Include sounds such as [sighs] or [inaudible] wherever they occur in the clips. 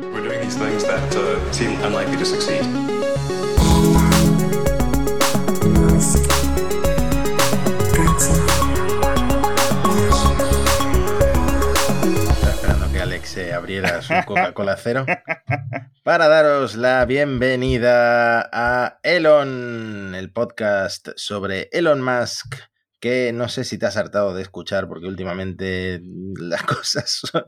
We're doing these things that uh, seem unlikely to succeed. Esperando que Alex eh, abriera su Coca-Cola cero para daros la bienvenida a Elon, el podcast sobre Elon Musk, que no sé si te has hartado de escuchar porque últimamente las [laughs] cosas son,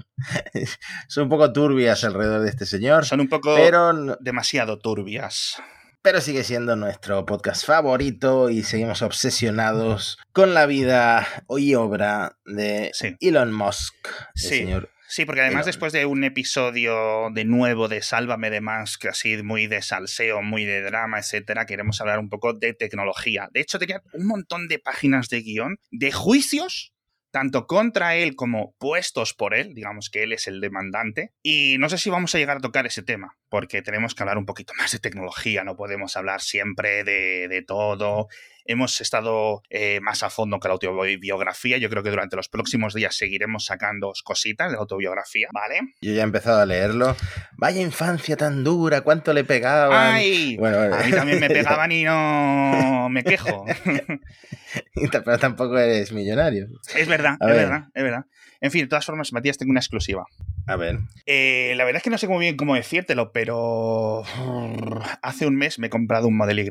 son un poco turbias alrededor de este señor, Son un poco pero, demasiado turbias. pero sigue siendo nuestro podcast favorito y seguimos obsesionados con la vida y obra de Sí. Elon Musk, el Sí. señor Sí, porque además después de un episodio de nuevo de Sálvame de Musk, así muy de salseo, muy de drama, etcétera, queremos hablar un poco de tecnología. De hecho, tenía un montón de páginas de guion de juicios tanto contra él como puestos por él, digamos que él es el demandante. Y no sé si vamos a llegar a tocar ese tema, porque tenemos que hablar un poquito más de tecnología, no podemos hablar siempre de, de todo. Hemos estado eh, más a fondo que la autobiografía. Yo creo que durante los próximos días seguiremos sacando cositas de la autobiografía, ¿vale? Yo ya he empezado a leerlo. Vaya infancia tan dura, cuánto le pegaban. ¡Ay! Bueno, bueno. A mí también me [laughs] pegaban y no me quejo. [laughs] Pero tampoco eres millonario. es verdad, A es ver. verdad, es verdad. En fin, de todas formas, Matías, tengo una exclusiva. A ver. Eh, la verdad es que no sé muy bien cómo decírtelo, pero hace un mes me he comprado un Model Y.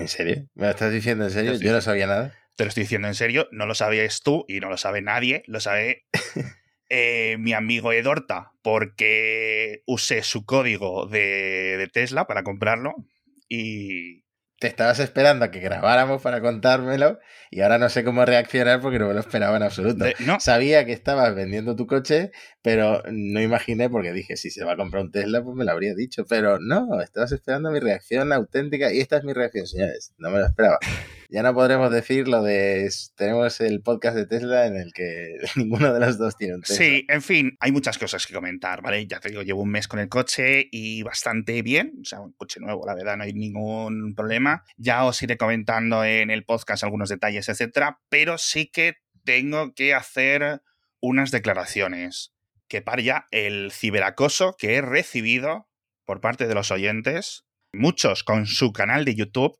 ¿En serio? ¿Me lo estás diciendo en serio? Yo no sabía nada. Te lo estoy diciendo en serio, no lo sabías tú y no lo sabe nadie, lo sabe [laughs] eh, mi amigo Edorta, porque usé su código de, de Tesla para comprarlo y... Te estabas esperando a que grabáramos para contármelo y ahora no sé cómo reaccionar porque no me lo esperaba en absoluto. de- no, Sabía que estabas vendiendo tu coche, pero no imaginé porque dije, si se va a comprar un Tesla, pues me lo habría dicho. Pero no, estabas esperando mi reacción auténtica y esta es mi reacción, señores. No me lo esperaba. [laughs] Ya no podremos decir lo de tenemos el podcast de Tesla en el que [laughs] ninguno de los dos tiene un Tesla. Sí, en fin, hay muchas cosas que comentar, ¿vale? Ya te digo, llevo un mes con el coche y bastante bien, o sea, un coche nuevo, la verdad, no hay ningún problema. Ya os iré comentando en el podcast algunos detalles, etcétera, pero sí que tengo que hacer unas declaraciones que para ya el ciberacoso que he recibido por parte de los oyentes, muchos con su canal de YouTube,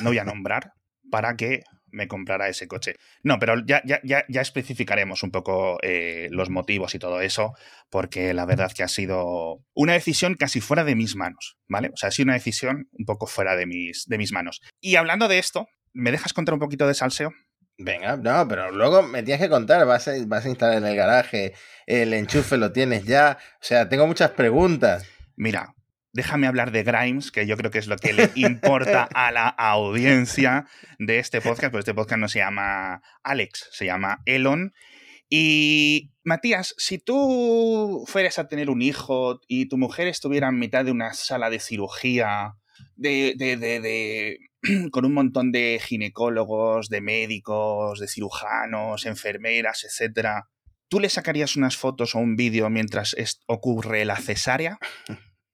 no voy a nombrar, para que me comprara ese coche. No, pero ya, ya, ya, ya especificaremos un poco eh, los motivos y todo eso, porque la verdad que ha sido una decisión casi fuera de mis manos, ¿vale? O sea, ha sido una decisión un poco fuera de mis, de mis manos. Y hablando de esto, ¿me dejas contar un poquito de salseo? Venga, no, pero luego me tienes que contar, vas a, instalar en el garaje, el enchufe lo tienes ya, o sea, tengo muchas preguntas. Mira, déjame hablar de Grimes, que yo creo que es lo que le importa a la audiencia de este podcast, pues este podcast no se llama Alex, se llama Elon. Y Matías, si tú fueras a tener un hijo y tu mujer estuviera en mitad de una sala de cirugía, de, de, de, de [clears throat] con un montón de ginecólogos, de médicos, de cirujanos, enfermeras, etcétera, ¿tú le sacarías unas fotos o un vídeo mientras ocurre la cesárea?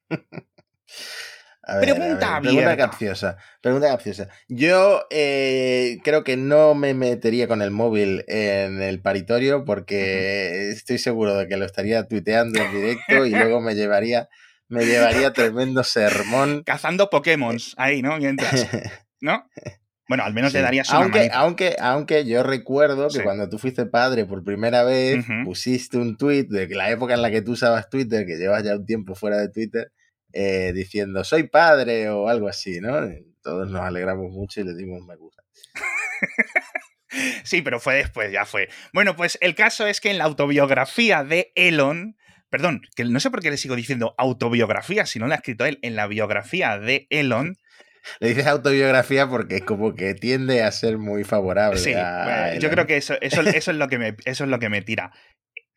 [laughs] A ver, Pregunta a ver, pregunta capciosa. Pregunta capciosa. Yo eh, creo que no me metería con el móvil en el paritorio porque estoy seguro de que lo estaría tuiteando en directo y luego me [laughs] llevaría, me llevaría tremendo sermón. [laughs] Cazando Pokémon ahí, ¿no? Mientras, ¿no? Bueno, al menos Sí. le darías una aunque, manita. aunque, aunque yo recuerdo que Sí. cuando tú fuiste padre por primera vez, pusiste un tweet de la época en la que tú usabas Twitter, que llevas ya un tiempo fuera de Twitter, eh, diciendo soy padre o algo así, ¿no? Todos nos alegramos mucho y le dimos me gusta. [laughs] Sí, pero fue después, ya fue. Bueno, pues el caso es que en la autobiografía de Elon, perdón, que no sé por qué le sigo diciendo autobiografía, si no la ha escrito él, en la biografía de Elon, [laughs] Le dices autobiografía porque es como que tiende a ser muy favorable. sí, bueno, yo creo que eso, eso, eso, es lo que me, eso es lo que me tira.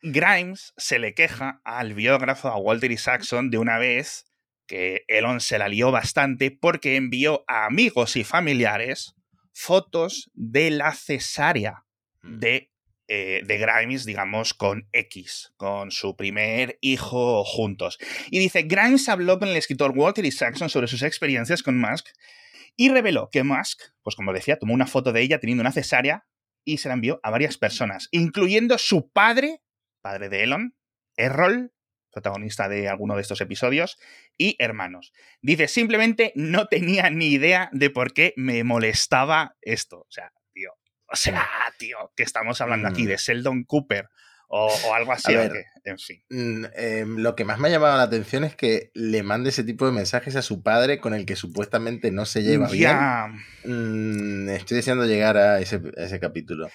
Grimes se le queja al biógrafo, a Walter Isaacson, de una vez que Elon se la lió bastante porque envió a amigos y familiares fotos de la cesárea de, eh, de Grimes, digamos, con X, con su primer hijo juntos. Y dice, Grimes habló con el escritor Walter Isaacson sobre sus experiencias con Musk y reveló que Musk, pues como decía, tomó una foto de ella teniendo una cesárea y se la envió a varias personas, incluyendo su padre, padre de Elon, Errol, protagonista de alguno de estos episodios, y hermanos. Dice, simplemente no tenía ni idea de por qué me molestaba esto. O sea, o sea, tío, que estamos hablando aquí Mm. de Sheldon Cooper o, o algo así, A ¿o ver, qué? en fin. Mm, em, lo que más me ha llamado la atención es que le mande ese tipo de mensajes a su padre con el que supuestamente no se lleva bien. Mm, estoy deseando llegar a ese, a ese capítulo.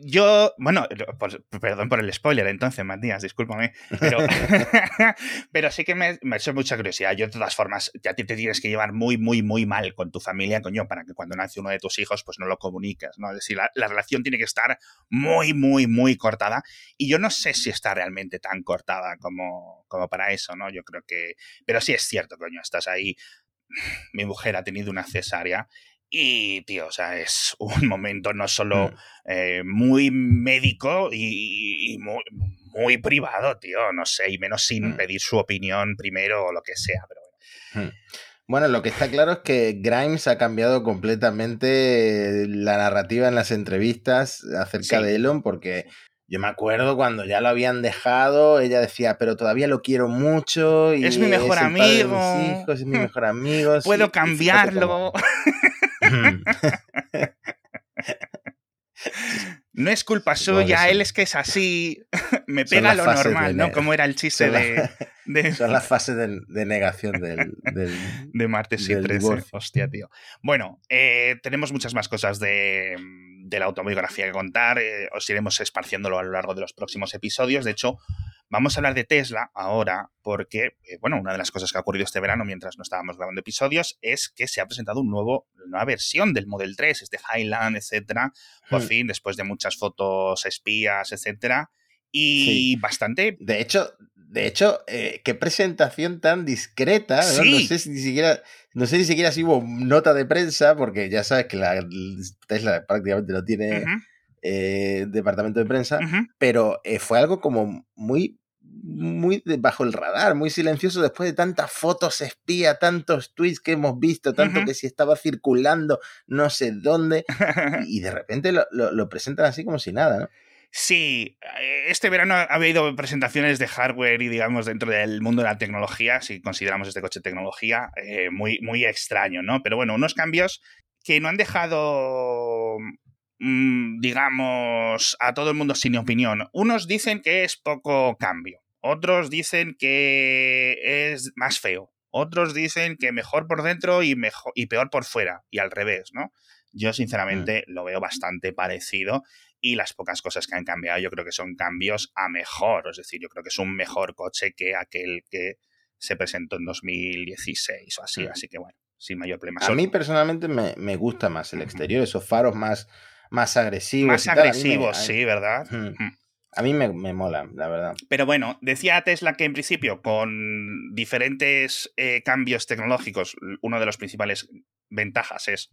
Yo, bueno, por- perdón por el spoiler entonces, Matías, discúlpame, pero, [laughs] [laughs] pero sí que me, me ha hecho mucha curiosidad. Yo, de todas formas, ya te, te tienes que llevar muy, muy, muy mal con tu familia, coño, para que cuando nace uno de tus hijos, pues no lo comuniques, ¿no? Es decir, la, la relación tiene que estar muy, muy, muy cortada. Y yo no sé si está realmente tan cortada como, como para eso, ¿no? Yo creo que... Pero sí es cierto, coño, estás ahí. [sighs] Mi mujer ha tenido una cesárea y, tío, o sea, es un momento no solo Mm. eh, muy médico y, y muy, muy privado, tío, no sé, y menos sin Mm. pedir su opinión primero o lo que sea, pero bueno. Mm. Bueno, lo que está claro es que Grimes ha cambiado completamente la narrativa en las entrevistas acerca Sí. de Elon, porque yo me acuerdo cuando ya lo habían dejado, ella decía, pero todavía lo quiero mucho. Y Es mi mejor de mis amigo. hijos, es mi mejor amigo. [laughs] Puedo cambiarlo. [laughs] No es culpa [laughs] suya, sí. él es que es así. Me pega lo normal, ¿no? Como era el chiste son, la- de, de, son las fases de, de negación del, del- de martes y del 13. divorcio. Hostia, tío. Bueno, eh, tenemos muchas más cosas de, de la autobiografía que contar. eh, os iremos esparciéndolo a lo largo de los próximos episodios. De hecho, vamos a hablar de Tesla ahora porque, eh, bueno, una de las cosas que ha ocurrido este verano mientras no estábamos grabando episodios es que se ha presentado un nuevo, una nueva versión del Model 3, este Highland, etcétera. Por Hmm. fin, después de muchas fotos espías, etcétera. Y bastante De hecho, de hecho, eh, qué presentación tan discreta. Sí. No sé si ni siquiera, no sé ni siquiera si hubo nota de prensa, porque ya sabes que la Tesla prácticamente no tiene eh, departamento de prensa, pero eh, fue algo como muy muy bajo el radar, muy silencioso después de tantas fotos espía, tantos tweets que hemos visto, tanto que si estaba circulando no sé dónde, y, [laughs] y de repente lo, lo- lo presentan así como si nada, ¿no? Sí, eh, este verano ha habido presentaciones de hardware y digamos dentro del mundo de la tecnología, si consideramos este coche tecnología, eh, muy, muy extraño, ¿no? Pero bueno, unos cambios que no han dejado, mm, digamos, a todo el mundo sin opinión. Unos dicen que es poco cambio, otros dicen que es más feo, otros dicen que mejor por dentro y, mejor, y peor por fuera, y al revés, ¿no? Yo sinceramente lo veo bastante parecido y las pocas cosas que han cambiado yo creo que son cambios a mejor, es decir, yo creo que es un mejor coche que aquel que se presentó en 2016 o así, Mm. así que bueno, sin mayor problema. A mí personalmente me, me gusta más el exterior, esos faros más, más agresivos. más y tal, a mí me- agresivos, sí, ¿verdad? Mm. A mí me, me mola, la verdad. Pero bueno, decía Tesla que en principio con diferentes eh, cambios tecnológicos, una de las principales ventajas es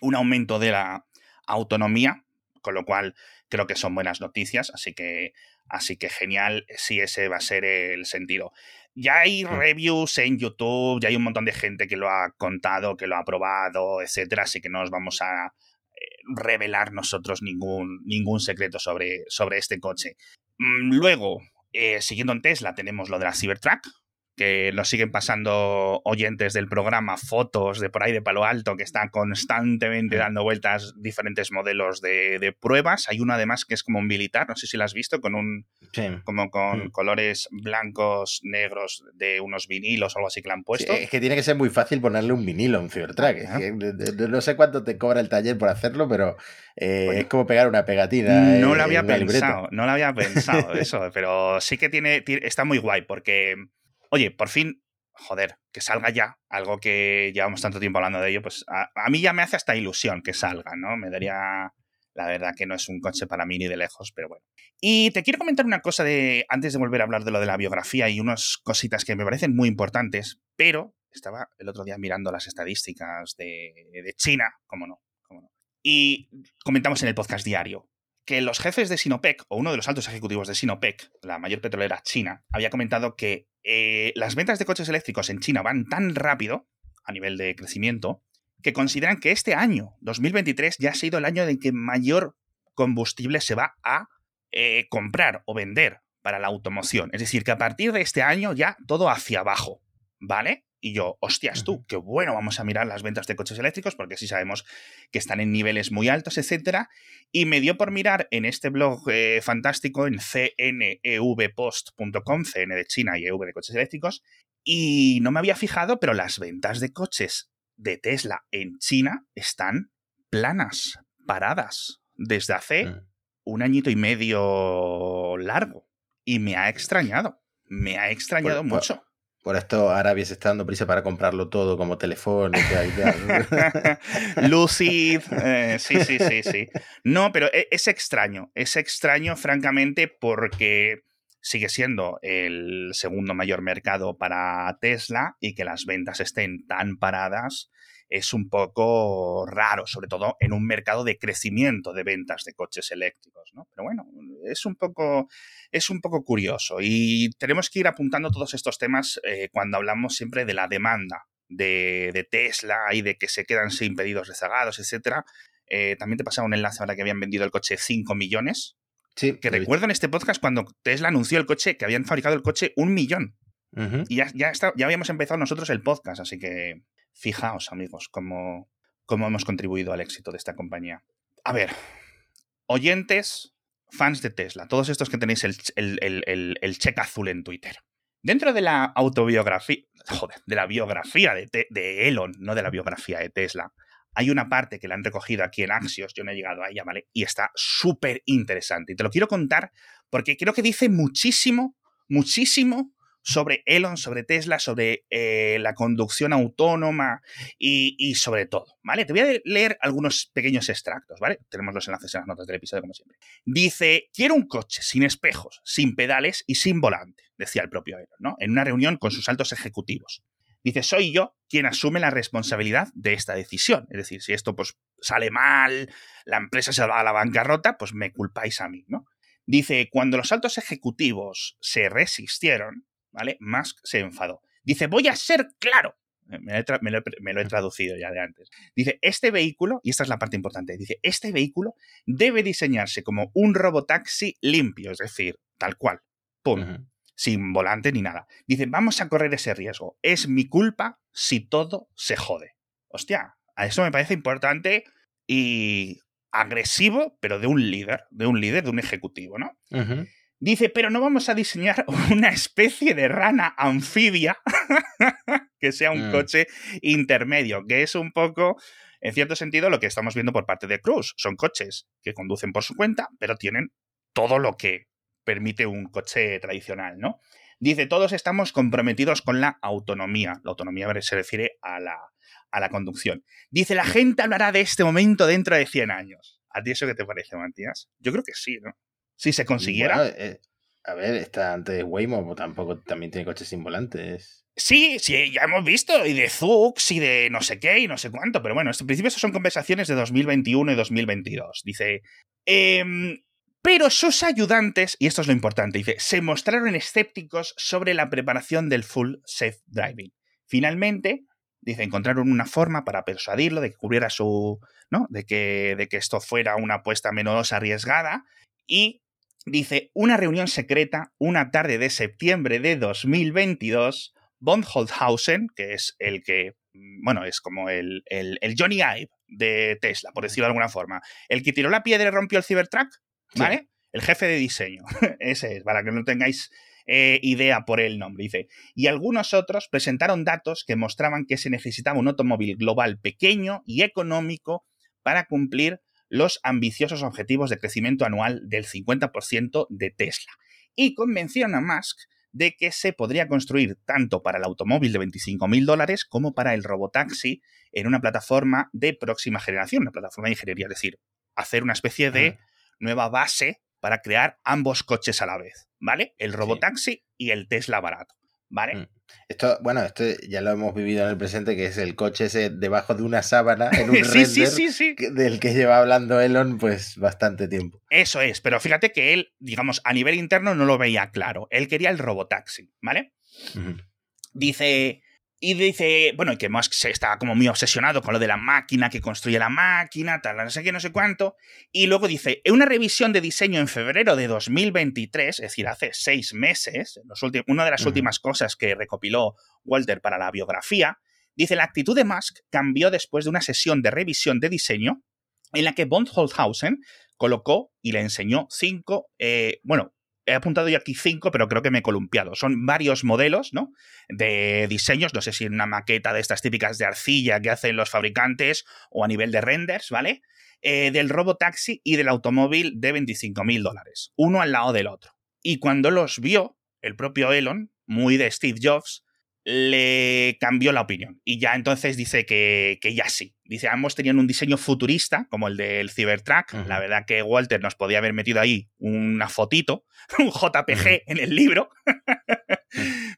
un aumento de la autonomía, con lo cual creo que son buenas noticias, así que, así que genial si ese va a ser el sentido. Ya hay Mm. reviews en YouTube, ya hay un montón de gente que lo ha contado, que lo ha probado, etcétera, así que no os vamos a eh, revelar nosotros ningún, ningún secreto sobre, sobre este coche. Mm, Luego, eh, siguiendo en Tesla, tenemos lo de la Cybertruck, que nos siguen pasando oyentes del programa fotos de por ahí de Palo Alto, que están constantemente dando vueltas diferentes modelos de, de pruebas. Hay uno además que es como un militar, no sé si lo has visto, con un Sí. como con Mm. colores blancos, negros de unos vinilos o algo así que le han Sí, puesto. es que tiene que ser muy fácil ponerle un vinilo a un Cybertruck. de- no sé cuánto te cobra el taller por hacerlo, pero eh, Bueno. es como pegar una pegatina. No lo había libreta. pensado, no lo había pensado [laughs] eso, pero sí que tiene- está muy guay porque, oye, por fin, joder, que salga ya, algo que llevamos tanto tiempo hablando de ello, pues a, mí ya me hace hasta ilusión que salga, ¿no? Me daría, la verdad que no es un coche para mí ni de lejos, pero bueno. Y te quiero comentar una cosa de, antes de volver a hablar de lo de la biografía y unas cositas que me parecen muy importantes, pero estaba el otro día mirando las estadísticas de, de China, cómo no, cómo no. Y comentamos en el podcast diario que los jefes de Sinopec, o uno de los altos ejecutivos de Sinopec, la mayor petrolera china, había comentado que eh, las ventas de coches eléctricos en China van tan rápido, a nivel de crecimiento, que consideran que este año, 2023, ya ha sido el año en que mayor combustible se va a eh, comprar o vender para la automoción. Es decir, que a partir de este año ya todo hacia abajo, ¿vale? Y yo, hostias tú, qué bueno, vamos a mirar las ventas de coches eléctricos porque sí sabemos que están en niveles muy altos, etcétera. Y me dio por mirar en este blog eh, fantástico en cnevpost.com, CN de China y EV de coches eléctricos, y no me había fijado, pero las ventas de coches de Tesla en China están planas, paradas, desde hace Mm. un añito y medio largo. Y me ha extrañado, me ha extrañado Por- por- mucho. Por esto Arabia se está dando prisa para comprarlo todo como telefónica y tal. [laughs] Lucid, eh, sí, sí, sí, sí. No, pero e- es extraño, es extraño francamente porque sigue siendo el segundo mayor mercado para Tesla y que las ventas estén tan paradas es un poco raro, sobre todo en un mercado de crecimiento de ventas de coches eléctricos, ¿no? Pero bueno, es un poco, es un poco curioso y tenemos que ir apuntando todos estos temas eh, cuando hablamos siempre de la demanda de, de Tesla y de que se quedan sin pedidos rezagados, etcétera. Eh, también te pasaba un enlace ahora que habían vendido el coche 5 millones. Sí, Que recuerdo en este podcast cuando Tesla anunció el coche, que habían fabricado el coche un millón. Y ya, ya, está, ya habíamos empezado nosotros el podcast, así que fijaos, amigos, cómo, cómo hemos contribuido al éxito de esta compañía. A ver, oyentes, fans de Tesla, todos estos que tenéis el, el, el, check azul en Twitter. Dentro de la autobiografía, joder, de la biografía de, de Elon, no de la biografía de Tesla, hay una parte que la han recogido aquí en Axios, yo no he llegado a ella, ¿vale? Y está súper interesante. Y te lo quiero contar porque creo que dice muchísimo, muchísimo sobre Elon, sobre Tesla, sobre eh, la conducción autónoma y, sobre todo, ¿vale? Te voy a leer algunos pequeños extractos, ¿vale? Tenemos los enlaces en las notas del episodio, como siempre. Dice, quiero un coche sin espejos, sin pedales y sin volante, decía el propio Elon, ¿no? En una reunión con sus altos ejecutivos. Dice, soy yo quien asume la responsabilidad de esta decisión. Es decir, si esto pues sale mal, la empresa se va a la bancarrota, pues me culpáis a mí, ¿no? Dice, cuando los altos ejecutivos se resistieron, ¿vale? Musk se enfadó. Dice, voy a ser claro. Me lo, he tra- me lo he- me lo he traducido ya de antes. Dice, este vehículo, y esta es la parte importante, dice, este vehículo debe diseñarse como un robotaxi limpio, es decir, tal cual. Pum sin volante ni nada. Dice, vamos a correr ese riesgo. Es mi culpa si todo se jode. Hostia, a eso me parece importante y agresivo, pero de un líder, de un líder, de un ejecutivo, ¿no? Dice, pero no vamos a diseñar [laughs] una especie de rana anfibia [laughs] que sea un Mm. coche intermedio, que es un poco, en cierto sentido, lo que estamos viendo por parte de Cruz. Son coches que conducen por su cuenta, pero tienen todo lo que permite un coche tradicional, ¿no? Dice, todos estamos comprometidos con la autonomía. La autonomía se refiere a la, a la conducción. Dice, la gente hablará de este momento dentro de 100 años. ¿A ti eso qué te parece, Matías? Yo creo que sí, ¿no? Si se consiguiera. Bueno, eh, a ver, está antes Waymo, pues tampoco también tiene coches sin volantes. Sí, sí, ya hemos visto, y de Zux y de no sé qué y no sé cuánto, pero bueno, en principio eso son conversaciones de 2021 y 2022. Dice, em, pero sus ayudantes, y esto es lo importante, dice, se mostraron escépticos sobre la preparación del full safe driving. Finalmente, dice, encontraron una forma para persuadirlo de que cubriera su, ¿no? De que, de que esto fuera una apuesta menos arriesgada y dice, una reunión secreta una tarde de septiembre de 2022 Von Holthausen, que es el que, bueno, es como el, el, el Johnny Ive de Tesla, por decirlo de alguna forma, el que tiró la piedra y rompió el Cybertruck, ¿vale? Sí. El jefe de diseño, [laughs] ese es, para que no tengáis eh, idea por el nombre, dice. Y algunos otros presentaron datos que mostraban que se necesitaba un automóvil global pequeño y económico para cumplir los ambiciosos objetivos de crecimiento anual del 50% de Tesla. Y convencieron a Musk de que se podría construir tanto para el automóvil de 25 mil dólares como para el robotaxi en una plataforma de próxima generación, una plataforma de ingeniería, es decir, hacer una especie de nueva base para crear ambos coches a la vez, ¿vale? El robotaxi sí. y el Tesla barato, ¿vale? Esto, bueno, esto ya lo hemos vivido en el presente, que es el coche ese debajo de una sábana en un [laughs] sí, render sí, sí, sí. del que lleva hablando Elon pues bastante tiempo. Eso es, pero fíjate que él, digamos, a nivel interno no lo veía claro. Él quería el robotaxi, ¿vale? Uh -huh. Dice, Y dice, bueno, que Musk está como muy obsesionado con lo de la máquina, que construye la máquina, tal, no sé qué, no sé cuánto. Y luego dice, en una revisión de diseño en febrero de 2023, es decir, hace seis meses, una de las últimas cosas que recopiló Walter para la biografía, dice, la actitud de Musk cambió después de una sesión de revisión de diseño en la que von Holthausen colocó y le enseñó cinco, eh, bueno, he apuntado yo aquí cinco, pero creo que me he columpiado. Son varios modelos, ¿no? De diseños, no sé si una maqueta de estas típicas de arcilla que hacen los fabricantes o a nivel de renders, ¿vale? Eh, del robotaxi y del automóvil de 25 mil dólares, uno al lado del otro. Y cuando los vio, el propio Elon, muy de Steve Jobs, le cambió la opinión. Y ya entonces dice que, ya sí. Dice, ambos tenían un diseño futurista, como el del Cybertruck. La verdad que Walter nos podía haber metido ahí una fotito, [laughs] un JPG en el libro.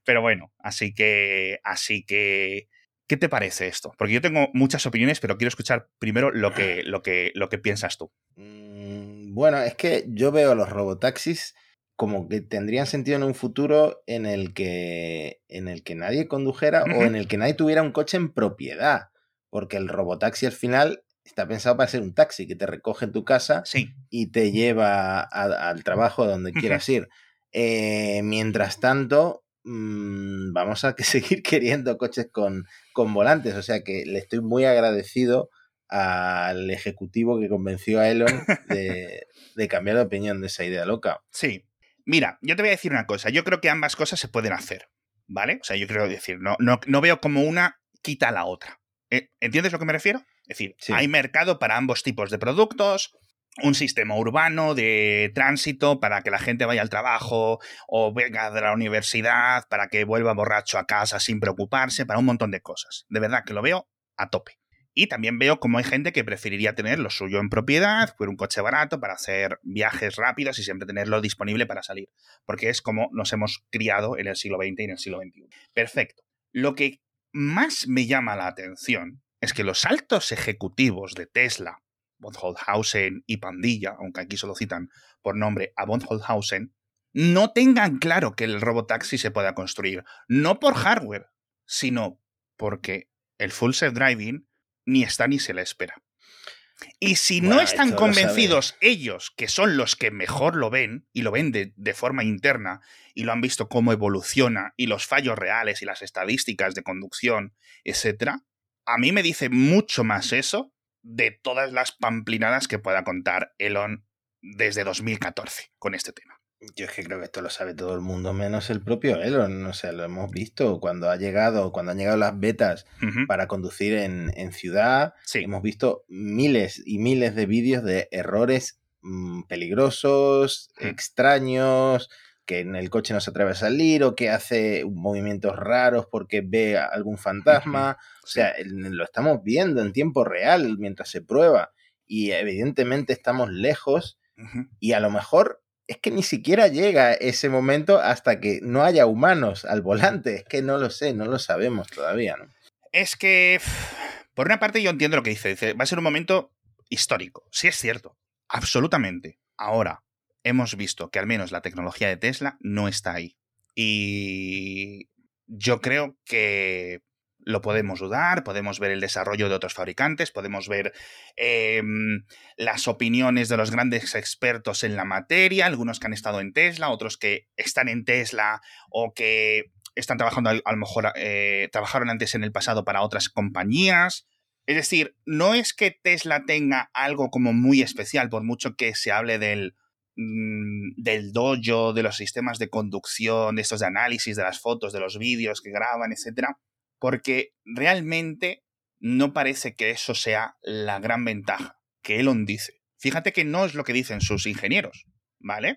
pero bueno, así que, así que, ¿qué te parece esto? Porque yo tengo muchas opiniones, pero quiero escuchar primero lo que, lo que, lo que piensas tú. Mm, bueno, es que yo veo los robotaxis como que tendrían sentido en un futuro en el que, en el que nadie condujera o en el que nadie tuviera un coche en propiedad. Porque el robotaxi al final está pensado para ser un taxi que te recoge en tu casa y te lleva al trabajo donde quieras ir. Eh, mientras tanto, mm, vamos a [laughs] seguir queriendo coches con, con volantes. O sea que le estoy muy agradecido al ejecutivo que convenció a Elon [laughs] de, de cambiar de opinión de esa idea loca. Sí, Mira, yo te voy a decir una cosa. Yo creo que ambas cosas se pueden hacer. ¿Vale? O sea, yo creo decir, no, no, veo como una quita a la otra. ¿Eh? ¿Entiendes lo que me refiero? Es decir, hay mercado para ambos tipos de productos, un sistema urbano de tránsito para que la gente vaya al trabajo o venga de la universidad, para que vuelva borracho a casa sin preocuparse, para un montón de cosas. De verdad que lo veo a tope. Y también veo como hay gente que preferiría tener lo suyo en propiedad, por un coche barato, para hacer viajes rápidos y siempre tenerlo disponible para salir. Porque es como nos hemos criado en el siglo XX y en el siglo XXI. Perfecto. Lo que más me llama la atención es que los altos ejecutivos de Tesla, von Holthausen y Pandilla, aunque aquí solo citan por nombre a von Holthausen, no tengan claro que el robotaxi se pueda construir, no por hardware, sino porque el full self-driving ni está ni se la espera. Y si no están convencidos ellos, que son los que mejor lo ven, y lo ven de, de, forma interna, y lo han visto cómo evoluciona, y los fallos reales y las estadísticas de conducción, etc., a mí me dice mucho más eso de todas las pamplinadas que pueda contar Elon desde 2014 con este tema. Yo es que creo que esto lo sabe todo el mundo, menos el propio Elon. O sea, lo hemos visto cuando ha llegado, cuando han llegado las betas para conducir en, ciudad. Hemos visto miles y miles de vídeos de errores mm, peligrosos, extraños, que en el coche no se atreve a salir o que hace movimientos raros porque ve algún fantasma. O sea, lo estamos viendo en tiempo real mientras se prueba. Y evidentemente estamos lejos. Y a lo mejor es que ni siquiera llega ese momento hasta que no haya humanos al volante. Es que no lo sé, no lo sabemos todavía, ¿no? Es que, por una parte, yo entiendo lo que dice. Dice, va a ser un momento histórico. Sí es cierto, absolutamente. Ahora, hemos visto que al menos la tecnología de Tesla no está ahí. Y yo creo que lo podemos dudar, podemos ver el desarrollo de otros fabricantes, podemos ver em, las opiniones de los grandes expertos en la materia, algunos que han estado en Tesla, otros que están en Tesla o que están trabajando, a, lo mejor eh, trabajaron antes en el pasado para otras compañías. Es decir, no es que Tesla tenga algo como muy especial, por mucho que se hable del, mm, del dojo, de los sistemas de conducción, de estos análisis, de las fotos, de los vídeos que graban, etcétera porque realmente no parece que eso sea la gran ventaja que Elon dice. Fíjate que no es lo que dicen sus ingenieros, ¿vale?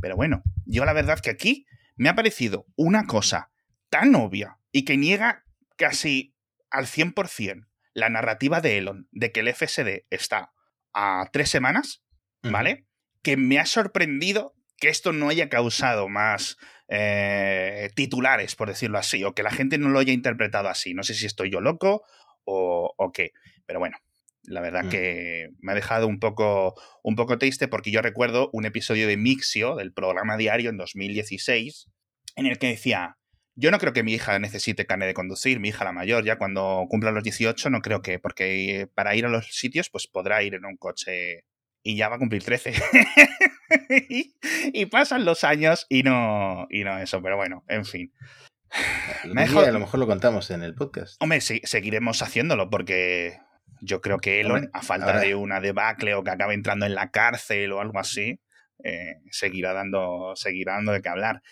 Pero bueno, yo la verdad que aquí me ha parecido una cosa tan obvia y que niega casi al 100% la narrativa de Elon de que el FSD está a tres semanas, ¿vale? Que me ha sorprendido que esto no haya causado más eh, titulares, por decirlo así, o que la gente no lo haya interpretado así. No sé si estoy yo loco o, qué, pero bueno. La verdad mm. que me ha dejado un poco, un poco triste porque yo recuerdo un episodio de Mixio, del programa diario en 2016, en el que decía, Yo no creo que mi hija necesite carne de conducir, mi hija la mayor, ya cuando cumpla los 18, no creo que, porque para ir a los sitios, pues podrá ir en un coche y ya va a cumplir 13. [laughs] [laughs] y, pasan los años y no, y no eso, pero bueno, en fin. A lo mejor lo contamos en el podcast. Hombre, seguiremos haciéndolo porque yo creo que Elon, a falta de una debacle o que acabe entrando en la cárcel o algo así, eh, seguirá, dando, seguirá dando de qué hablar.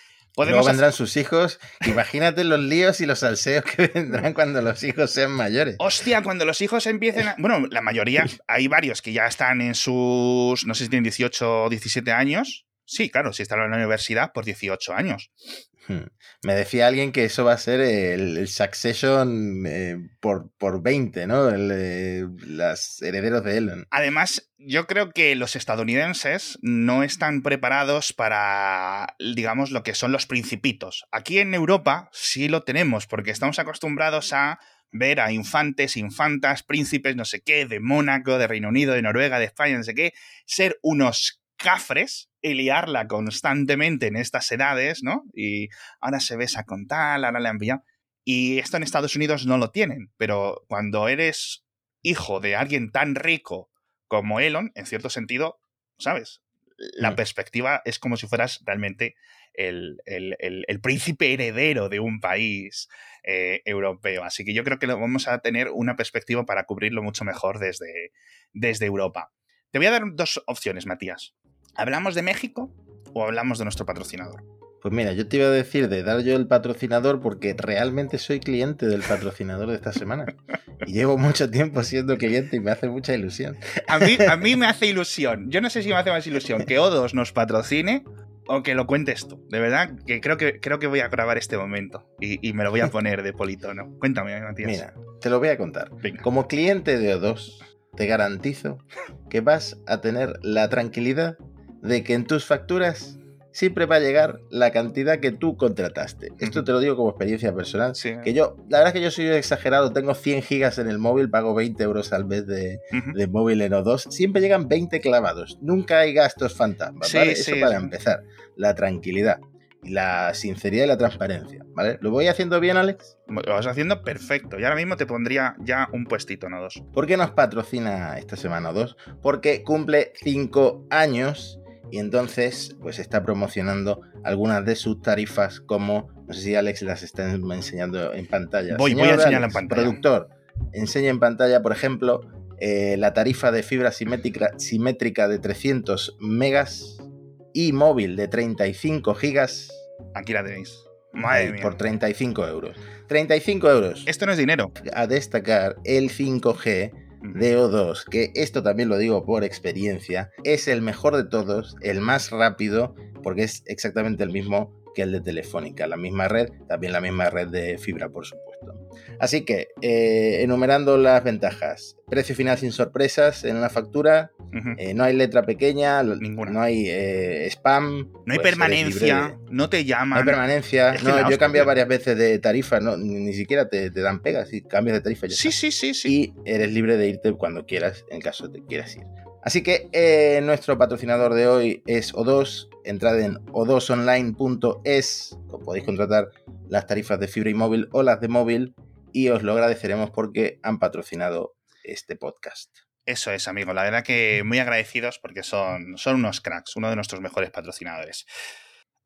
Luego vendrán sus hijos. Imagínate los líos y los salseos que [laughs] vendrán cuando los hijos sean mayores. Hostia, cuando los hijos empiecen a... Bueno, la mayoría, hay varios que ya están en sus, no sé si tienen 18 o 17 años. Sí, claro, si están en la universidad, por 18 años. Hmm. Me decía alguien que eso va a ser el, Succession eh, por, por 20, ¿no? El, eh, los herederos de Elon. Además, yo creo que los estadounidenses no están preparados para, digamos, lo que son los principitos. Aquí en Europa sí lo tenemos, porque estamos acostumbrados a ver a infantes, infantas, príncipes, no sé qué, de Mónaco, de Reino Unido, de Noruega, de España, no sé qué, ser unos cafres y liarla constantemente en estas edades, ¿no? Y ahora se besa con tal, ahora le han enviado. Y esto en Estados Unidos no lo tienen, pero cuando eres hijo de alguien tan rico como Elon, en cierto sentido, ¿sabes? La mm. perspectiva es como si fueras realmente el, príncipe heredero de un país eh, europeo. Así que yo creo que vamos a tener una perspectiva para cubrirlo mucho mejor desde, desde Europa. Te voy a dar dos opciones, Matías. ¿Hablamos de México o hablamos de nuestro patrocinador? Pues mira, yo te iba a decir de dar yo el patrocinador porque realmente soy cliente del patrocinador de esta semana. Y llevo mucho tiempo siendo cliente y me hace mucha ilusión. A mí, a mí me hace ilusión. Yo no sé si me hace más ilusión que O2 nos patrocine o que lo cuentes tú. De verdad, que creo que, creo que voy a grabar este momento y, me lo voy a poner de politono. Cuéntame, Matías. Mira, te lo voy a contar. Como cliente de O2, te garantizo que vas a tener la tranquilidad de que en tus facturas siempre va a llegar la cantidad que tú contrataste. Esto te lo digo como experiencia personal. Que yo, la verdad es que yo soy exagerado, tengo 100 gigas en el móvil, pago 20 euros al mes de, móvil en O2. Siempre llegan 20 clavados, nunca hay gastos fantasmas. Eso para empezar, la tranquilidad. La sinceridad y la transparencia, ¿vale? ¿Lo voy haciendo bien, Alex? Lo vas haciendo perfecto. Y ahora mismo te pondría ya un puestito en O2. ¿Por qué nos patrocina esta semana O2? Porque cumple 5 años y entonces pues está promocionando algunas de sus tarifas como, no sé si Alex las está enseñando en pantalla. Voy, voy a enseñar en pantalla. Productor, enseña en pantalla, por ejemplo, eh, la tarifa de fibra simétrica, simétrica de 300 megas y móvil de 35 gigas. Aquí la tenéis. Madre mía. Por 35 euros. 35 euros. Esto no es dinero. A destacar el 5G de O2, que esto también lo digo por experiencia, es el mejor de todos, el más rápido, porque es exactamente el mismo que el de Telefónica, la misma red, también la misma red de fibra, por supuesto. Así que, eh, enumerando las ventajas, precio final sin sorpresas en la factura, eh, no hay letra pequeña, Ninguna. no hay eh, spam. No hay pues permanencia, no te llaman. No hay permanencia. no, yo he cambiado varias veces de tarifa, no, ni, siquiera te, dan pegas y cambias de tarifa. sí, sí, sí, sí. Y eres libre de irte cuando quieras, en caso que quieras ir. Así que nuestro patrocinador de hoy es O2. Entrad en o2online.es, podéis contratar las tarifas de fibra y móvil o las de móvil y os lo agradeceremos porque han patrocinado este podcast. Eso es, amigo. La verdad que muy agradecidos porque son, son unos cracks, uno de nuestros mejores patrocinadores.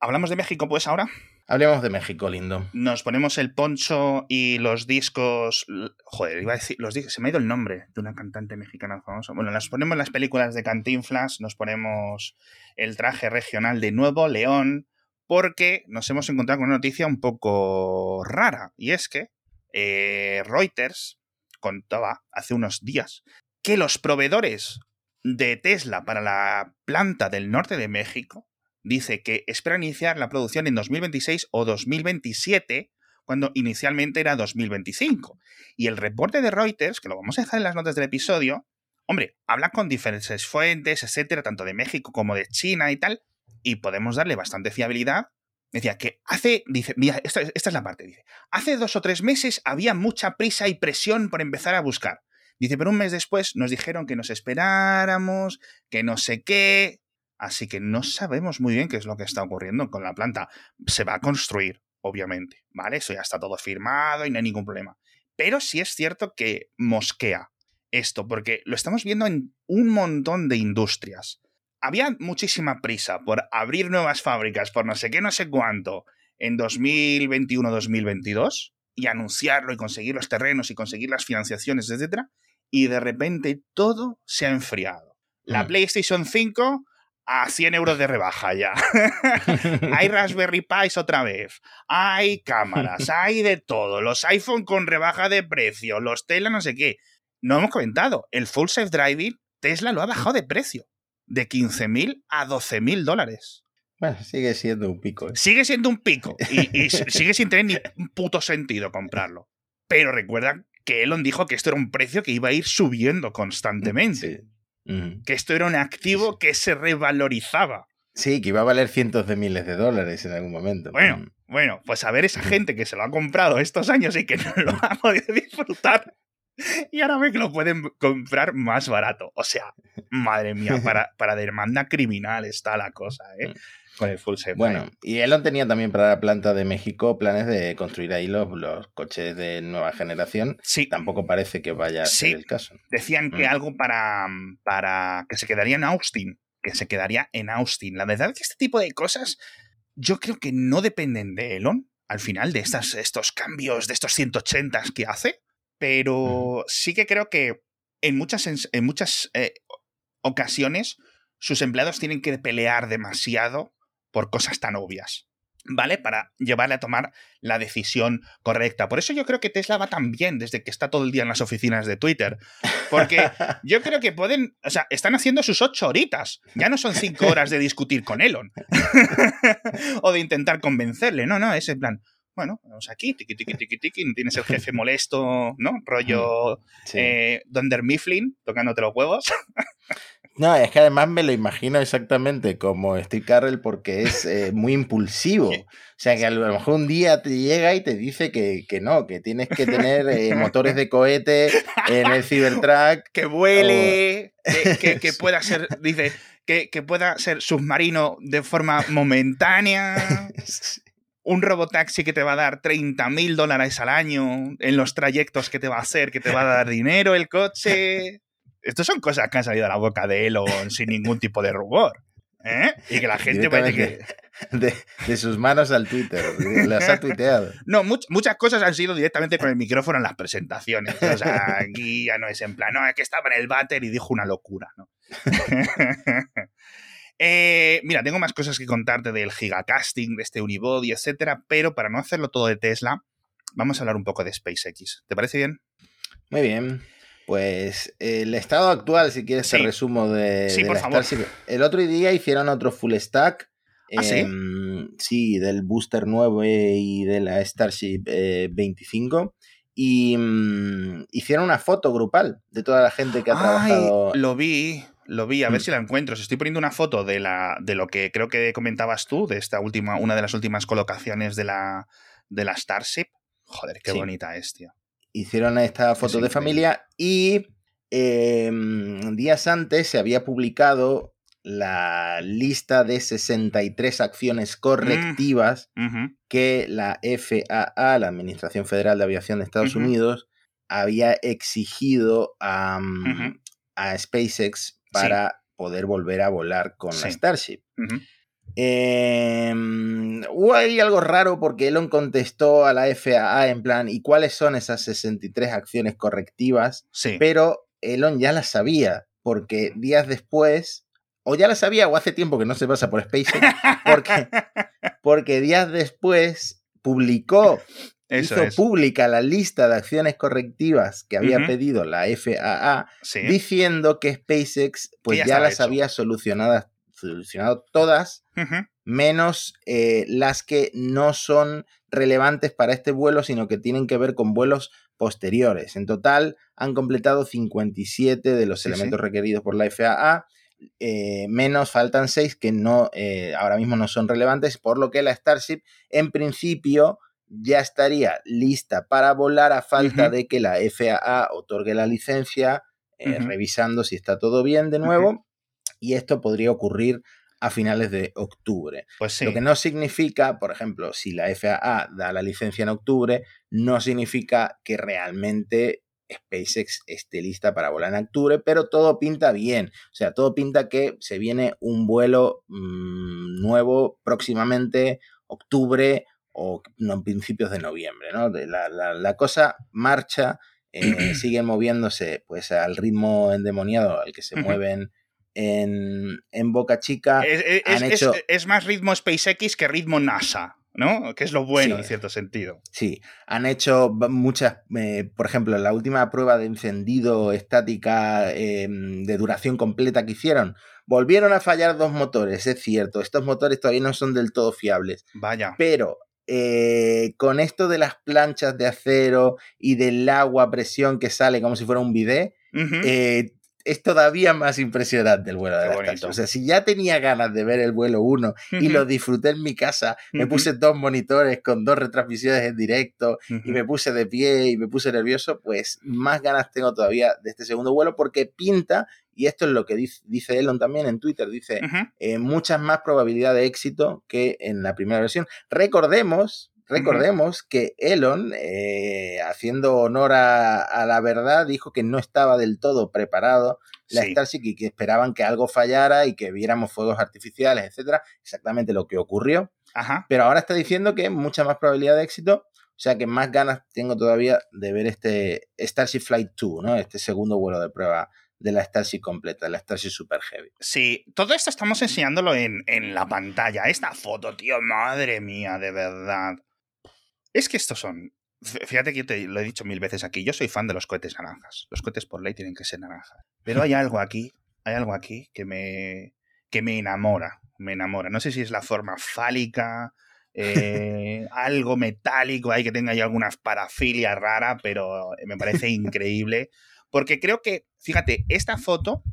¿Hablamos de México pues ahora? Hablemos de México, lindo. Nos ponemos el poncho y los discos. Joder, iba a decir. Los discos, se me ha ido el nombre de una cantante mexicana famosa. Bueno, las ponemos las películas de Cantinflas, nos ponemos el traje regional de Nuevo León, porque nos hemos encontrado con una noticia un poco rara. Y es que eh, Reuters contaba hace unos días que los proveedores de Tesla para la planta del norte de México dice que esperan iniciar la producción en 2026 o 2027 cuando inicialmente era 2025. Y el reporte de Reuters, que lo vamos a dejar en las notas del episodio, hombre, habla con diferentes fuentes, etcétera, tanto de México como de China y tal, y podemos darle bastante fiabilidad Decía que hace, dice, mira, esta, es la parte, dice, hace dos o tres meses había mucha prisa y presión por empezar a buscar. Dice, pero un mes después nos dijeron que nos esperáramos, que no sé qué, así que no sabemos muy bien qué es lo que está ocurriendo con la planta. Se va a construir, obviamente, ¿vale? Eso ya está todo firmado y no hay ningún problema. Pero sí es cierto que mosquea esto, porque lo estamos viendo en un montón de industrias. Había muchísima prisa por abrir nuevas fábricas, por no sé qué, no sé cuánto, en 2021-2022, y anunciarlo y conseguir los terrenos y conseguir las financiaciones, etc. Y de repente todo se ha enfriado. La Mm. PlayStation 5 a 100 euros de rebaja ya. [laughs] hay Raspberry Pis otra vez. Hay cámaras, [laughs] hay de todo. Los iPhone con rebaja de precio, los Tesla no sé qué. No hemos comentado, el Full Self Driving Tesla lo ha bajado de precio. De 15.000 a 12.000 dólares. Bueno, sigue siendo un pico. ¿eh? Sigue siendo un pico [laughs] y, y sigue sin tener ni un puto sentido comprarlo. Pero recuerda que Elon dijo que esto era un precio que iba a ir subiendo constantemente. Sí. Que esto era un activo que se revalorizaba. Sí, que iba a valer cientos de miles de dólares en algún momento. Bueno, Mm. bueno, pues a ver esa gente que se lo ha comprado estos años y que no lo ha podido disfrutar. [laughs] Y ahora ve que lo pueden comprar más barato. O sea, madre mía, [laughs] para, para demanda criminal está la cosa, ¿eh? Con el full set. Bueno, y Elon tenía también para la planta de México planes de construir ahí los, los coches de nueva generación. sí, Tampoco parece que vaya a Sí. ser el caso. decían que Mm. algo para, para que se quedaría en Austin. Que se quedaría en Austin. La verdad es que este tipo de cosas yo creo que no dependen de Elon, al final, de estas, estos cambios, de estos 180 que hace. Pero sí que creo que en muchas, en muchas eh, ocasiones sus empleados tienen que pelear demasiado por cosas tan obvias. ¿Vale? Para llevarle a tomar la decisión correcta. Por eso yo creo que Tesla va tan bien desde que está todo el día en las oficinas de Twitter. Porque [laughs] yo creo que pueden, o sea, están haciendo sus ocho horitas. Ya no son cinco horas de discutir con Elon. [laughs] o de intentar convencerle. No, no, es en plan, bueno, vamos aquí, tiqui, tiqui, tiqui, tiqui, no tienes el jefe molesto, ¿no? Rollo [laughs] Sí. eh, Dunder Mifflin, tocándote los huevos. [laughs] No, es que además me lo imagino exactamente como Steve Carrell porque es eh, muy impulsivo. [laughs] O sea, que a lo mejor un día te llega y te dice que, que no, que tienes que tener eh, motores de cohete en el Cybertruck. que vuele, que, que- que pueda ser, dice, que, que pueda ser submarino de forma momentánea. Un robotaxi que te va a dar 30 mil dólares al año en los trayectos que te va a hacer, que te va a dar dinero el coche. [laughs] Estas son cosas que han salido a la boca de Elon sin ningún tipo de rubor. ¿eh? Y que la gente parece que... De, de sus manos al Twitter. Las ha tuiteado. [laughs] No, much- muchas cosas han sido directamente con el micrófono en las presentaciones. O sea, aquí ya no es en plan, no, es que estaba en el váter y dijo una locura, ¿no? [laughs] Eh, mira, tengo más cosas que contarte del gigacasting, de este unibody, etcétera, pero para no hacerlo todo de Tesla, vamos a hablar un poco de SpaceX. ¿Te parece bien? Muy bien. Pues el estado actual, si quieres, Sí. resumo de, Sí, de por favor. Starship. El otro día hicieron otro full stack. ¿Ah, sí? em, sí, del booster nuevo y de la Starship eh, 25. Y mm, hicieron una foto grupal de toda la gente que ha Ay, trabajado. lo vi, lo vi, a ver Mm. si la encuentro. Os estoy poniendo una foto de, la, de lo que creo que comentabas tú, de esta última, una de las últimas colocaciones de la, de la Starship. Joder, qué Sí. bonita es, tío. hicieron esta foto de familia y em, días antes se había publicado la lista de 63 acciones correctivas Ujú. que la FAA, la Administración Federal de Aviación de Estados. Unidos, había exigido a, mm, a SpaceX para poder volver a volar con la. Starship. Eh, hubo ahí algo raro porque Elon contestó a la FAA en plan, ¿y cuáles son esas 63 acciones correctivas? Sí. Pero Elon ya las sabía, porque días después, o ya las sabía o hace tiempo que no se pasa por SpaceX, porque, [laughs] porque días después publicó, Eso hizo es. pública la lista de acciones correctivas que había pedido la FAA, Sí. diciendo que SpaceX pues ya las hecho. había solucionadas, solucionado todas menos eh, las que no son relevantes para este vuelo, sino que tienen que ver con vuelos posteriores. En total han completado 57 de los Sí, elementos requeridos por la FAA, eh, menos faltan 6 que no, eh, ahora mismo no son relevantes, por lo que la Starship en principio ya estaría lista para volar a falta de que la FAA otorgue la licencia, eh, revisando si está todo bien de nuevo. Y esto podría ocurrir a finales de octubre. Pues sí. Lo que no significa, por ejemplo, si la FAA da la licencia en octubre, no significa que realmente SpaceX esté lista para volar en octubre, pero todo pinta bien. O sea, todo pinta que se viene un vuelo mmm, nuevo próximamente, octubre o no, principios de noviembre, ¿no? La, la, la cosa marcha, eh, [clears throat] siguen moviéndose pues al ritmo endemoniado al que se mueven en, en Boca Chica. Es, es, han es, hecho... es, más ritmo SpaceX que ritmo NASA. ¿no? Que es lo bueno Sí. en cierto sentido. Sí, han hecho muchas, eh, por ejemplo, la última prueba de encendido estática eh, de duración completa que hicieron, volvieron a fallar dos motores, es cierto, estos motores todavía no son del todo fiables, Vaya. pero eh, con esto de las planchas de acero y del agua a presión que sale como si fuera un bidet, eh, es todavía más impresionante el vuelo de la bonito. O sea, si ya tenía ganas de ver el vuelo 1 y lo disfruté en mi casa, me puse dos monitores con dos retransmisiones en directo y me puse de pie y me puse nervioso, pues más ganas tengo todavía de este segundo vuelo porque pinta, y esto es lo que dice, dice Elon también en Twitter, dice eh, muchas más probabilidad de éxito que en la primera versión. Recordemos, recordemos que Elon, eh, haciendo honor a, a la verdad, dijo que no estaba del todo preparado la Sí. Starship y que esperaban que algo fallara y que viéramos fuegos artificiales, etcétera. Exactamente lo que ocurrió. Ajá. Pero ahora está diciendo que mucha más probabilidad de éxito. O sea que más ganas tengo todavía de ver este Starship Flight 2, ¿no? Este segundo vuelo de prueba de la Starship completa, la Starship Super Heavy. Sí, todo esto estamos enseñándolo en, en la pantalla. Esta foto, tío, madre mía, de verdad. Es que estos son. Fíjate que yo te lo he dicho mil veces aquí. Yo soy fan de los cohetes naranjas. Los cohetes por ley tienen que ser naranjas. Pero hay algo aquí, hay algo aquí que me, que me enamora. Me enamora. No sé si es la forma fálica, eh, [laughs] algo metálico, hay que tenga ahí alguna parafilia rara, pero me parece increíble. Porque creo que, fíjate, esta foto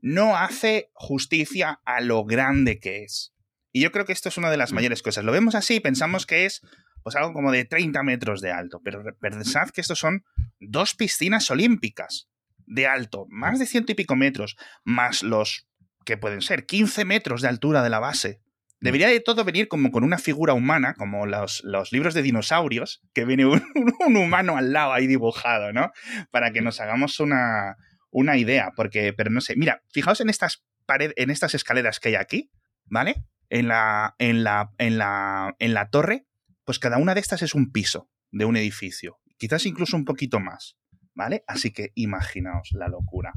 no hace justicia a lo grande que es. Y yo creo que esto es una de las Mm. mayores cosas. Lo vemos así, pensamos que es pues algo como de 30 metros de alto, pero pensad que estos son dos piscinas olímpicas de alto, más de ciento y pico metros, más los que pueden ser 15 metros de altura de la base. Debería de todo venir como con una figura humana, como los, los libros de dinosaurios, que viene un, [laughs] humano al lado ahí dibujado, ¿no? Para que nos hagamos una, una idea, porque, pero no sé, mira, fijaos en estas paredes, en estas escaleras que hay aquí, ¿vale? En la, en la, en la, en la torre, pues cada una de estas es un piso de un edificio, quizás incluso un poquito más, ¿vale? Así que imaginaos la locura.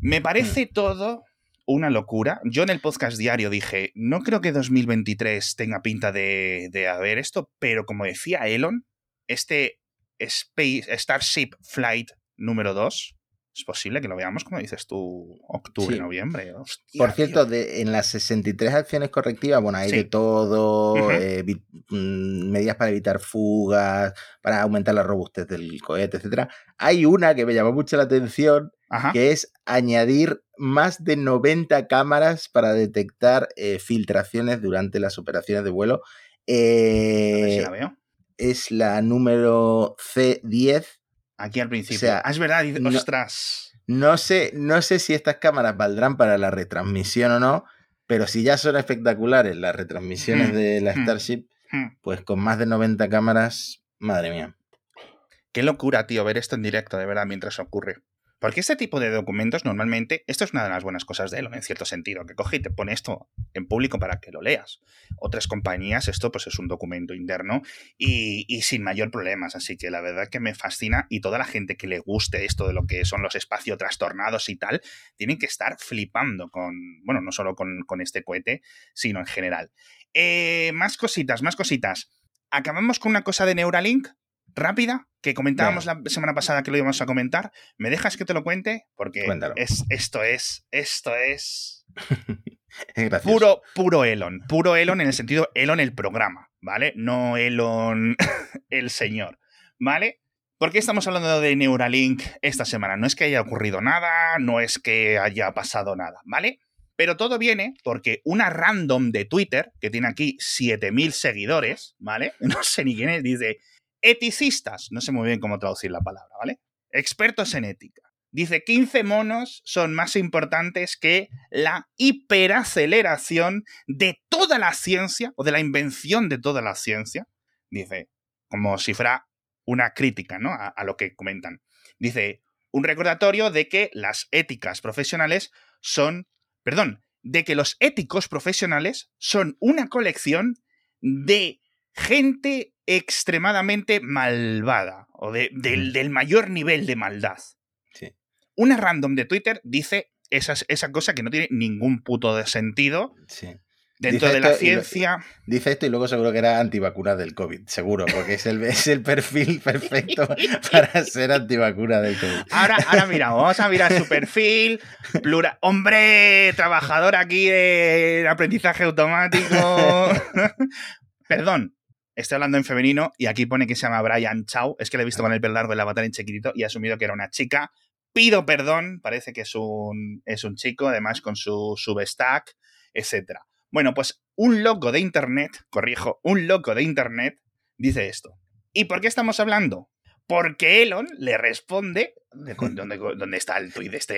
Me parece todo una locura. Yo en el podcast diario dije, no creo que 2023 tenga pinta de, de haber esto, pero como decía Elon, este Space, Starship Flight número 2, es posible que lo veamos, como dices tú, octubre, Sí. noviembre. Hostia, Por cierto, de, en las 63 acciones correctivas, bueno, hay Sí. de todo, eh, vi- mm, medidas para evitar fugas, para aumentar la robustez del cohete, etcétera. Hay una que me llamó mucho la atención, Ajá. que es añadir más de 90 cámaras para detectar eh, filtraciones durante las operaciones de vuelo. Si Eh, la veo. es la número C10. Aquí al principio. o sea, ah, es verdad, dice, no- ostras. No sé, no sé si estas cámaras valdrán para la retransmisión o no, pero si ya son espectaculares las retransmisiones Hmm, de la hmm. Starship, Hmm. pues con más de 90 cámaras, madre mía. Qué locura, tío, ver esto en directo, de verdad, mientras ocurre. Porque este tipo de documentos normalmente, esto es una de las buenas cosas de Elon, en cierto sentido, que coge y te pone esto en público para que lo leas. Otras compañías, esto pues es un documento interno y, sin mayor problemas, así que la verdad que me fascina y toda la gente que le guste esto de lo que son los espacios trastornados y tal, tienen que estar flipando con, bueno, no solo con, con este cohete, sino en general. Eh, más cositas, más cositas. Acabamos con una cosa de Neuralink, rápida, que comentábamos la semana pasada que lo íbamos a comentar. ¿Me dejas que te lo cuente? Porque es, esto es, esto es [laughs] puro, puro Elon. Puro Elon en el sentido Elon el programa, ¿vale? No Elon [laughs] el señor, ¿vale? ¿Por qué estamos hablando de Neuralink esta semana? No es que haya ocurrido nada, no es que haya pasado nada, ¿vale? Pero todo viene porque una random de Twitter, que tiene aquí 7000 seguidores, ¿vale? [laughs] No sé ni quién es, dice, eticistas, no sé muy bien cómo traducir la palabra, ¿vale? Expertos en ética. Dice, 15 monos son más importantes que la hiperaceleración de toda la ciencia o de la invención de toda la ciencia. Dice, como si fuera una crítica ¿no? a, a lo que comentan. Dice, un recordatorio de que las éticas profesionales son, perdón, de que los éticos profesionales son una colección de gente extremadamente malvada o de, del, del, mayor nivel de maldad. Sí. Una random de Twitter dice esa, esa cosa que no tiene ningún puto de sentido. Sí. Dentro Dice de la lo- ciencia. Dice esto y luego seguro que era antivacuna del COVID, seguro, porque es el, [laughs] es el perfil perfecto para ser antivacuna del COVID. Ahora, ahora mira, vamos a mirar su perfil. Plural. Hombre, trabajador aquí de aprendizaje automático. [laughs] Perdón, estoy hablando en femenino y aquí pone que se llama Brian Chow. Es que le he visto con el pelo largo el avatar en chiquitito y he asumido que era una chica. Pido perdón, parece que es un, es un chico, además con su substack, etc. Bueno, pues un loco de internet, corrijo, un loco de internet dice esto. ¿Y por qué estamos hablando? Porque Elon le responde. de- ¿Dónde, dónde está el tuit de, este,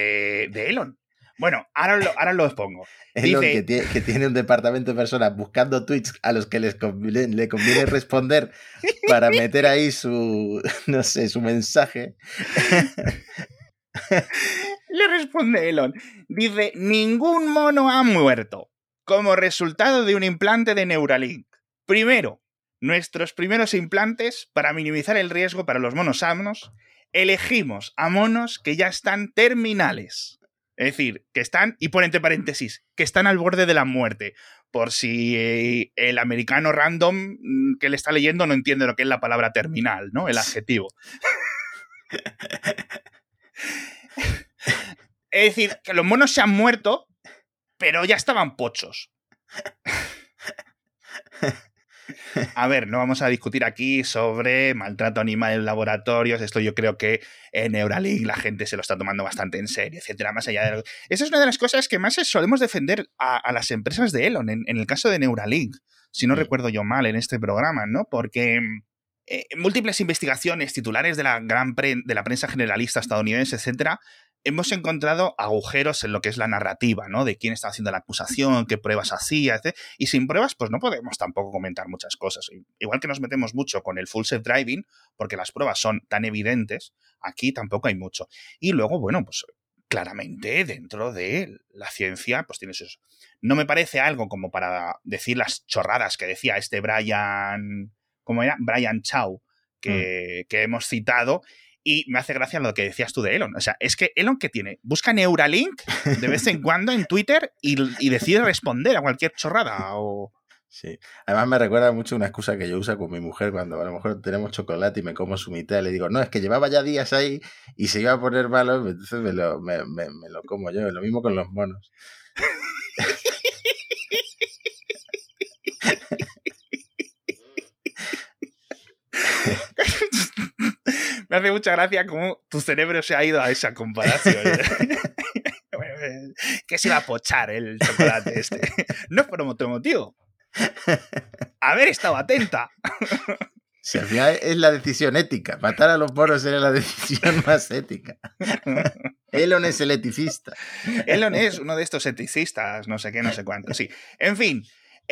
de Elon? Bueno, ahora lo, ahora lo expongo. [laughs] Dice- que tiene, que tiene un departamento de personas buscando tweets a los que les conviene, le conviene responder [laughs] para meter ahí su, [laughs] no sé, su mensaje. Le responde Elon. Dice: Ningún mono ha muerto como resultado de un implante de Neuralink. Primero, nuestros primeros implantes, para minimizar el riesgo para los monos sanos, elegimos a monos que ya están terminales. Es decir, que están, y pon entre paréntesis, que están al borde de la muerte. Por si eh, el americano random mm, que le está leyendo no entiende lo que es la palabra terminal, ¿no? El adjetivo. [laughs] Es decir, que los monos se han muerto, pero ya estaban pochos. [laughs] A ver, no vamos a discutir aquí sobre maltrato animal en laboratorios. Esto yo creo que en Neuralink la gente se lo está tomando bastante en serio, etcétera. Más allá de lo... Esa es una de las cosas que más solemos defender a, a las empresas de Elon, en, en, el caso de Neuralink, si no Mm. recuerdo yo mal en este programa, ¿no? Porque eh, múltiples investigaciones, titulares de la gran pre- de la prensa generalista estadounidense, etcétera, hemos encontrado agujeros en lo que es la narrativa, ¿no? De quién está haciendo la acusación, qué pruebas hacía, etc. Y sin pruebas, pues no podemos tampoco comentar muchas cosas. Igual que nos metemos mucho con el full self driving, porque las pruebas son tan evidentes, aquí tampoco hay mucho. Y luego, bueno, pues claramente dentro de la ciencia, pues tienes eso. No me parece algo como para decir las chorradas que decía este Brian, ¿cómo era? Brian Chow, que, mm. que hemos citado, y me hace gracia lo que decías tú de Elon. O sea, es que Elon que tiene, busca Neuralink de vez en [laughs] cuando en Twitter y, y, decide responder a cualquier chorrada o... Sí, además me recuerda mucho una excusa que yo uso con mi mujer cuando a lo mejor tenemos chocolate y me como su mitad y le digo, no, es que llevaba ya días ahí y se iba a poner malo, entonces me lo, me, me, me lo como yo, lo mismo con los monos. [laughs] me hace mucha gracia cómo tu cerebro se ha ido a esa comparación. [laughs] que se iba a pochar el chocolate este. No es por otro motivo. Haber estado atenta. Si al final es la decisión ética. Matar a los monos era la decisión [laughs] más ética. Elon es el eticista. Elon es uno de estos eticistas, no sé qué, no sé cuánto. Sí. En fin.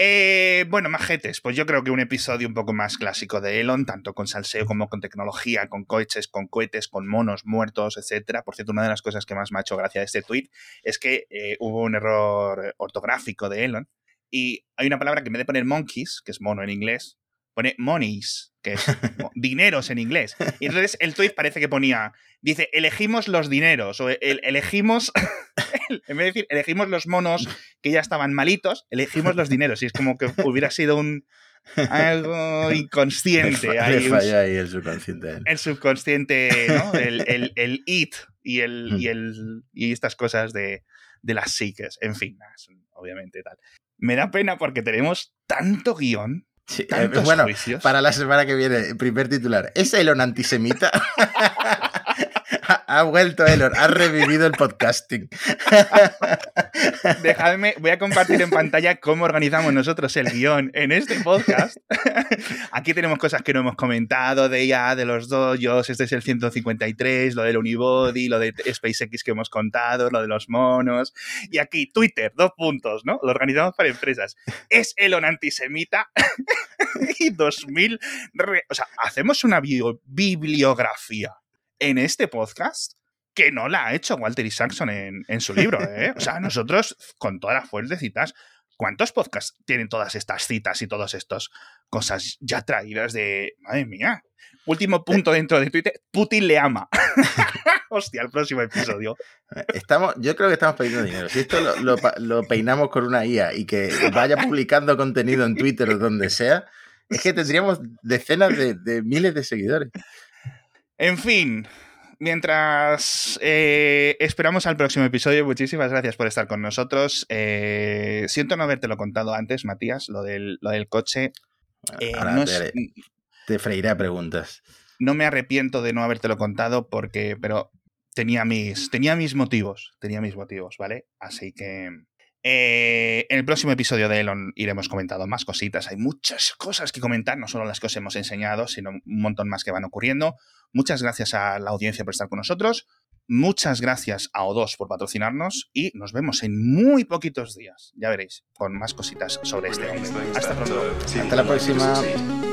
Eh, bueno, majetes, pues yo creo que un episodio un poco más clásico de Elon, tanto con salseo como con tecnología, con coches, con cohetes, con monos muertos, etcétera. Por cierto, una de las cosas que más me ha hecho gracia de este tweet es que eh, hubo un error ortográfico de Elon y hay una palabra que en vez de poner monkeys, que es mono en inglés, pone monies, que es [laughs] dineros en inglés. Y entonces el tweet parece que ponía, dice, elegimos los dineros, o el, elegimos, [laughs] en vez de decir, elegimos los monos que ya estaban malitos, elegimos los dineros. Y es como que hubiera sido un algo [laughs] inconsciente. Le, ahí, falló ahí el subconsciente. El subconsciente, ¿no? El, el, el it y, el, y, el, y estas cosas de, de las psiques. En fin, obviamente tal. Me da pena porque tenemos tanto guion Sí, eh, bueno, juicios? para la semana que viene, primer titular. ¿Es Elon antisemita? [laughs] ha vuelto Elon, ha revivido el podcasting. dejadme, voy a compartir en pantalla cómo organizamos nosotros el guion en este podcast. Aquí tenemos cosas que no hemos comentado de ya, de los doyos, este es el 153, lo del Unibody, lo de SpaceX que hemos contado, lo de los monos. Y aquí, Twitter, dos puntos, ¿no? Lo organizamos para empresas. Es Elon antisemita [laughs] y 2000... O sea, hacemos una bibliografía en este podcast que no la ha hecho Walter Isaacson en, en su libro. ¿eh? O sea, nosotros, con todas las fuentes citas, ¿cuántos podcasts tienen todas estas citas y todas estas cosas ya traídas de... Madre mía. Último punto dentro de Twitter, Putin le ama. [laughs] Hostia, el próximo episodio. Estamos, yo creo que estamos perdiendo dinero. Si esto lo, lo, peinamos con una IA y que vaya publicando contenido en Twitter o donde sea, es que tendríamos decenas de, de miles de seguidores. En fin, mientras eh, esperamos al próximo episodio, muchísimas gracias por estar con nosotros. Eh, siento no habértelo contado antes, Matías, lo del, lo del coche. Eh, te, freiré preguntas. No me arrepiento de no habértelo contado porque, pero tenía mis, tenía mis motivos, tenía mis motivos, ¿vale? Así que en el próximo episodio de Elon iremos comentando más cositas. Hay muchas cosas que comentar, no solo las que os hemos enseñado, sino un montón más que van ocurriendo. Muchas gracias a la audiencia por estar con nosotros. Muchas gracias a O2 por patrocinarnos y nos vemos en muy poquitos días, ya veréis, con más cositas sobre este hombre. Hasta pronto. Hasta la próxima.